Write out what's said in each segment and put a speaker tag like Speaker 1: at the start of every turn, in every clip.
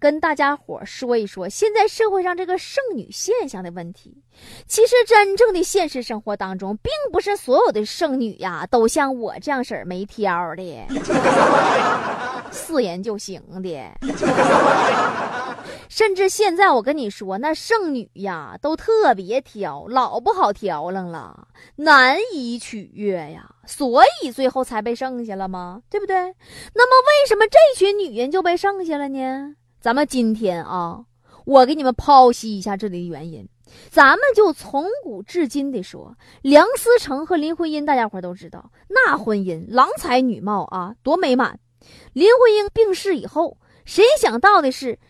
Speaker 1: 跟大家伙说一说现在社会上这个剩女现象的问题。其实真正的现实生活当中，并不是所有的剩女呀都像我这样式儿没挑的，四人就行的。甚至现在我跟你说，那剩女呀都特别挑，老不好挑楞了，难以取悦呀，所以最后才被剩下了吗？对不对？那么为什么这群女人就被剩下了呢？咱们今天啊，我给你们剖析一下这里的原因。咱们就从古至今的说，梁思成和林徽因，大家伙都知道，那婚姻郎才女貌啊，多美满。林徽因病逝以后，谁想到的是，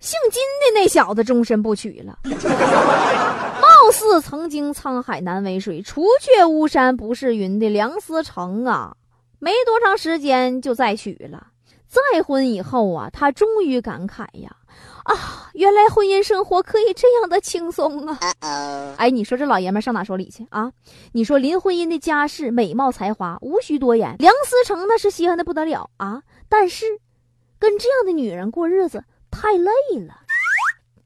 Speaker 1: 姓金的那小子终身不娶了。貌似曾经沧海难为水，除却巫山不是云的梁思成啊，没多长时间就再娶了。再婚以后啊，他终于感慨呀，啊，原来婚姻生活可以这样的轻松啊！哎，你说这老爷们上哪说理去啊？你说林徽因的家世、美貌、才华无需多言，梁思成那是稀罕的不得了啊！但是，跟这样的女人过日子太累了，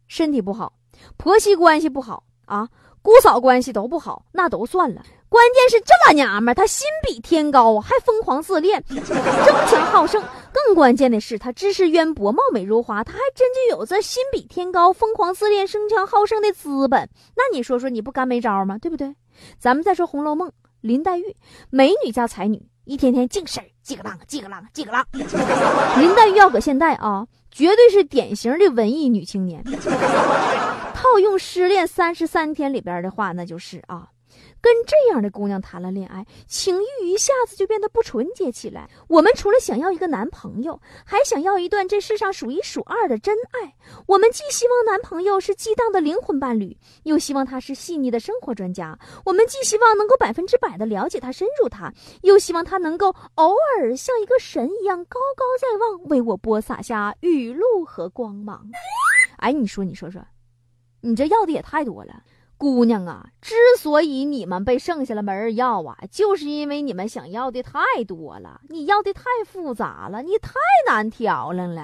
Speaker 1: 身体不好，婆媳关系不好啊，姑嫂关系都不好，那都算了。关键是这老娘们她心比天高，还疯狂自恋，争强好胜。更关键的是，她知识渊博，貌美如花，她还真就有这心比天高、疯狂自恋、争强好胜的资本。那你说说，你不干没招吗？对不对？咱们再说《红楼梦》，林黛玉，美女加才女，一天天净事儿，几个浪，几个浪，几个浪。林黛玉要搁现代啊，绝对是典型的文艺女青年。套用《失恋三十三天》里边的话，那就是啊。跟这样的姑娘谈了恋爱，情欲一下子就变得不纯洁起来。我们除了想要一个男朋友，还想要一段这世上数一数二的真爱。我们既希望男朋友是激荡的灵魂伴侣，又希望他是细腻的生活专家。我们既希望能够百分之百的了解他、深入他，又希望他能够偶尔像一个神一样高高在望，为我播撒下雨露和光芒。哎，你说，你说说，你这要的也太多了。姑娘啊，之所以你们被剩下了没人要啊，就是因为你们想要的太多了，你要的太复杂了，你太难挑了。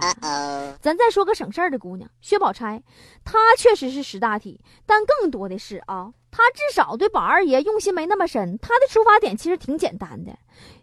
Speaker 1: 咱再说个省事儿的姑娘，薛宝钗，她确实是识大体，但更多的是啊，她至少对宝二爷用心没那么深。她的出发点其实挺简单的，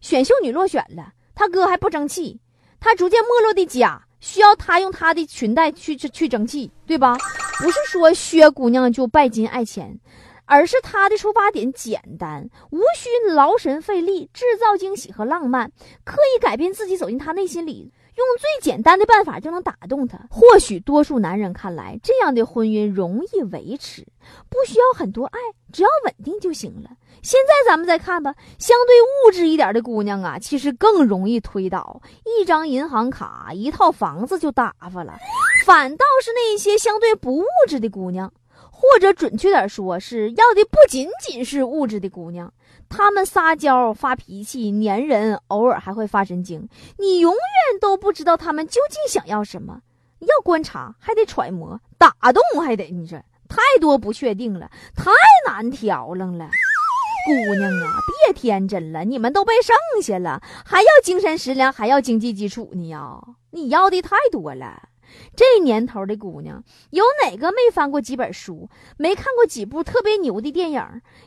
Speaker 1: 选秀女落选了，她哥还不争气，她逐渐没落的家。需要她用她的裙带去去去争气，对吧？不是说薛姑娘就拜金爱钱，而是她的出发点简单，无需劳神费力制造惊喜和浪漫，刻意改变自己走进他内心里。用最简单的办法就能打动他。或许多数男人看来，这样的婚姻容易维持，不需要很多爱，只要稳定就行了。现在咱们再看吧，相对物质一点的姑娘啊，其实更容易推倒，一张银行卡、一套房子就打发了。反倒是那些相对不物质的姑娘，或者准确点说，是要的不仅仅是物质的姑娘。她们撒娇、发脾气、粘人，偶尔还会发神经。你永远都不知道她们究竟想要什么。要观察，还得揣摩，打动还得……你说太多不确定了，太难挑了。姑娘啊，别天真了，你们都被剩下了，还要精神食粮，还要经济基础呢呀！你要的太多了。这年头的姑娘，有哪个没翻过几本书，没看过几部特别牛的电影？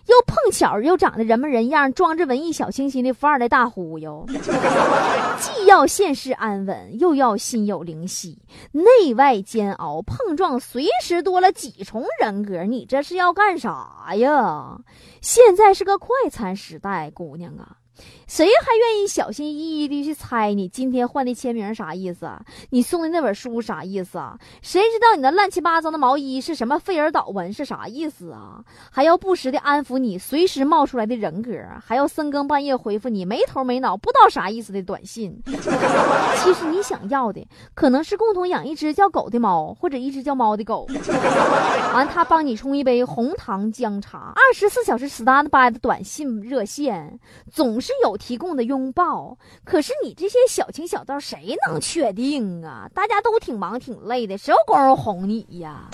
Speaker 1: 又碰巧又长得人模人样，装着文艺小清新的富二代大忽悠，既要现实安稳，又要心有灵犀，内外煎熬碰撞，随时多了几重人格。你这是要干啥呀？现在是个快餐时代，姑娘啊！谁还愿意小心翼翼地去猜你今天换的签名啥意思？你送的那本书啥意思啊？谁知道你那乱七八糟的毛衣是什么费尔岛纹是啥意思啊？还要不时的安抚你随时冒出来的人格，还要深更半夜回复你没头没脑不知道啥意思的短信。其实你想要的可能是共同养一只叫狗的猫，或者一只叫猫的狗。完，他帮你冲一杯红糖姜茶，二十四小时 standby 的短信热线，总是是有。提供的拥抱，可是你这些小情小道谁能确定啊？大家都挺忙挺累的，谁有功夫哄你呀？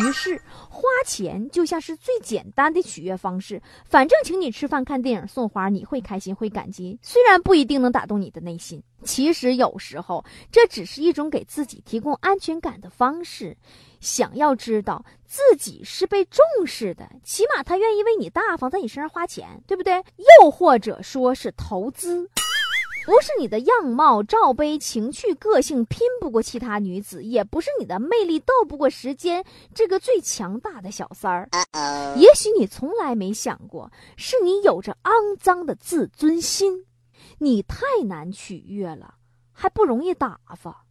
Speaker 1: 于是花钱就像是最简单的取悦方式，反正请你吃饭、看电影、送花，你会开心会感激。虽然不一定能打动你的内心，其实有时候这只是一种给自己提供安全感的方式。想要知道自己是被重视的，起码他愿意为你大方，在你身上花钱，对不对？又或者说是投资，不是你的样貌、罩杯、情趣、个性拼不过其他女子，也不是你的魅力斗不过时间这个最强大的小三儿。也许你从来没想过，是你有着肮脏的自尊心，你太难取悦了，还不容易打发。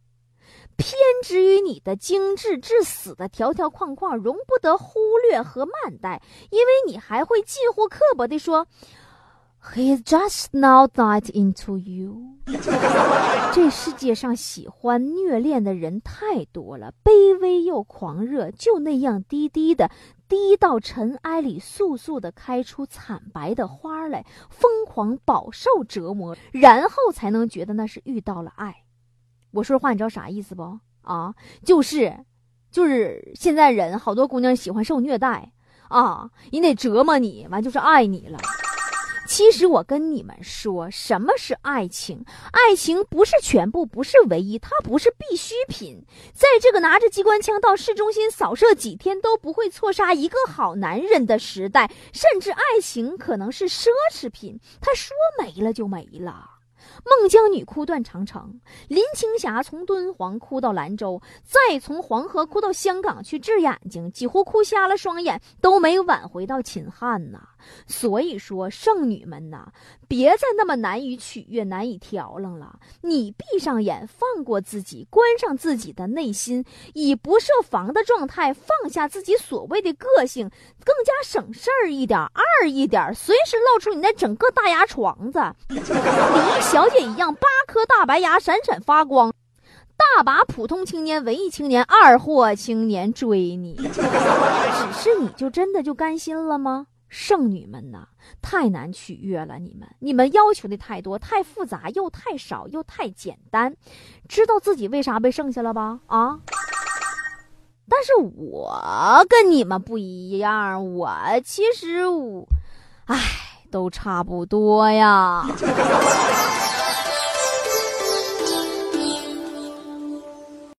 Speaker 1: 偏执于你的精致至死的条条框框，容不得忽略和慢待，因为你还会近乎刻薄地说：“He's just now not into you。”这世界上喜欢虐恋的人太多了，卑微又狂热，就那样低低的低到尘埃里，速速的开出惨白的花来，疯狂饱受折磨，然后才能觉得那是遇到了爱。我说话你知道啥意思不啊？就是，就是现在人好多姑娘喜欢受虐待啊，人得折磨你，完就是爱你了。其实我跟你们说，什么是爱情？爱情不是全部，不是唯一，它不是必需品。在这个拿着机关枪到市中心扫射几天都不会错杀一个好男人的时代，甚至爱情可能是奢侈品，他说没了就没了。孟姜女哭断长城，林青霞从敦煌哭到兰州，再从黄河哭到香港去治眼睛，几乎哭瞎了双眼，都没挽回到秦汉呐。所以说，剩女们呐，别再那么难以取悦、难以调楞了。你闭上眼，放过自己，关上自己的内心，以不设防的状态放下自己所谓的个性，更加省事儿一点、二一点，随时露出你那整个大牙床子，李 小姐一样，八颗大白牙闪闪发光，大把普通青年、文艺青年、二货青年追你，只是你就真的就甘心了吗？剩女们呐，太难取悦了！你们，你们要求的太多，太复杂，又太少，又太简单。知道自己为啥被剩下了吧？啊！但是我跟你们不一样，我其实我，唉，都差不多呀。